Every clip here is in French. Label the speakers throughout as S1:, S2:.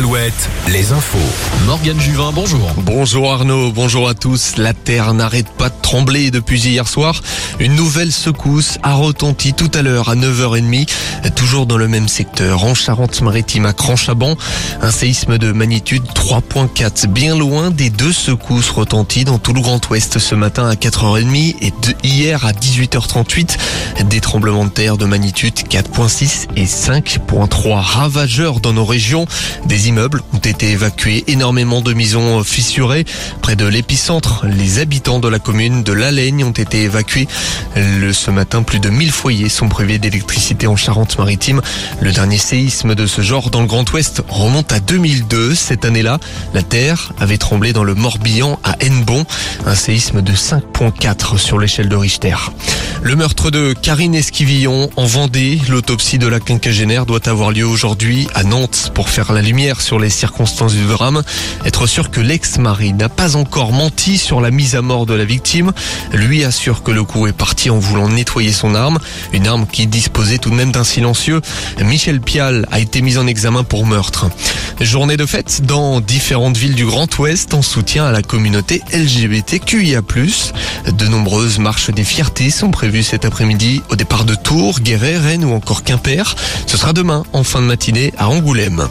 S1: al Les infos.
S2: Morgane Juvin, bonjour.
S3: Bonjour Arnaud, bonjour à tous. La terre n'arrête pas de trembler depuis hier soir. Une nouvelle secousse a retenti tout à l'heure à 9h30, toujours dans le même secteur, en Charente-Maritime à Cranchaban. Un séisme de magnitude 3.4, bien loin des deux secousses retenties dans tout le Grand Ouest ce matin à 4h30 et de hier à 18h38. Des tremblements de terre de magnitude 4.6 et 5.3 ravageurs dans nos régions. Des immeubles ont été évacués, énormément de maisons fissurées. Près de l'épicentre, les habitants de la commune de Lalagne ont été évacués. Ce matin, plus de 1000 foyers sont privés d'électricité en Charente-Maritime. Le dernier séisme de ce genre dans le Grand Ouest remonte à 2002. Cette année-là, la terre avait tremblé dans le Morbihan à Hennebon. Un séisme de 5.4 sur l'échelle de Richter. Le meurtre de Karine Esquivillon en Vendée, l'autopsie de la quinquagénaire doit avoir lieu aujourd'hui à Nantes pour faire la lumière les circonstances du drame. Être sûr que l'ex-mari n'a pas encore menti sur la mise à mort de la victime. Lui assure que le coup est parti en voulant nettoyer son arme, une arme qui disposait tout de même d'un silencieux. Michel Pial a été mis en examen pour meurtre. Journée de fête dans différentes villes du Grand Ouest en soutien à la communauté LGBTQIA+. De nombreuses marches des fiertés sont prévues cet après-midi au départ de Tours, Guéret, Rennes ou encore Quimper. Ce sera demain en fin de matinée à Angoulême.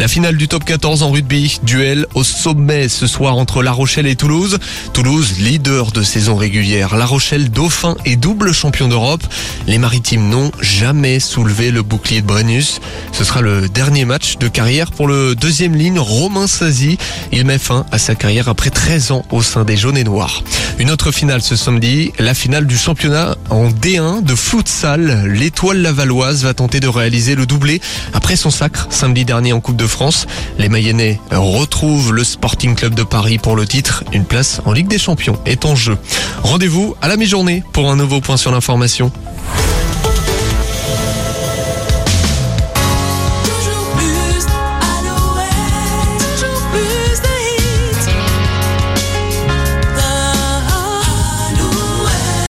S3: La finale du top 14 en rugby, duel au sommet ce soir entre La Rochelle et Toulouse. Toulouse, leader de saison régulière. La Rochelle, dauphin et double champion d'Europe. Les maritimes n'ont jamais soulevé le bouclier de Brennus. Ce sera le dernier match de carrière pour le deuxième ligne, Romain Sazi. Il met fin à sa carrière après 13 ans au sein des jaunes et noirs. Une autre finale ce samedi, la finale du championnat en D1 de futsal. L'étoile lavalloise va tenter de réaliser le doublé après son sacre samedi dernier en Coupe de France. Les Mayennais retrouvent le Sporting Club de Paris pour le titre. Une place en Ligue des Champions est en jeu. Rendez-vous à la mi-journée pour un nouveau point sur l'information.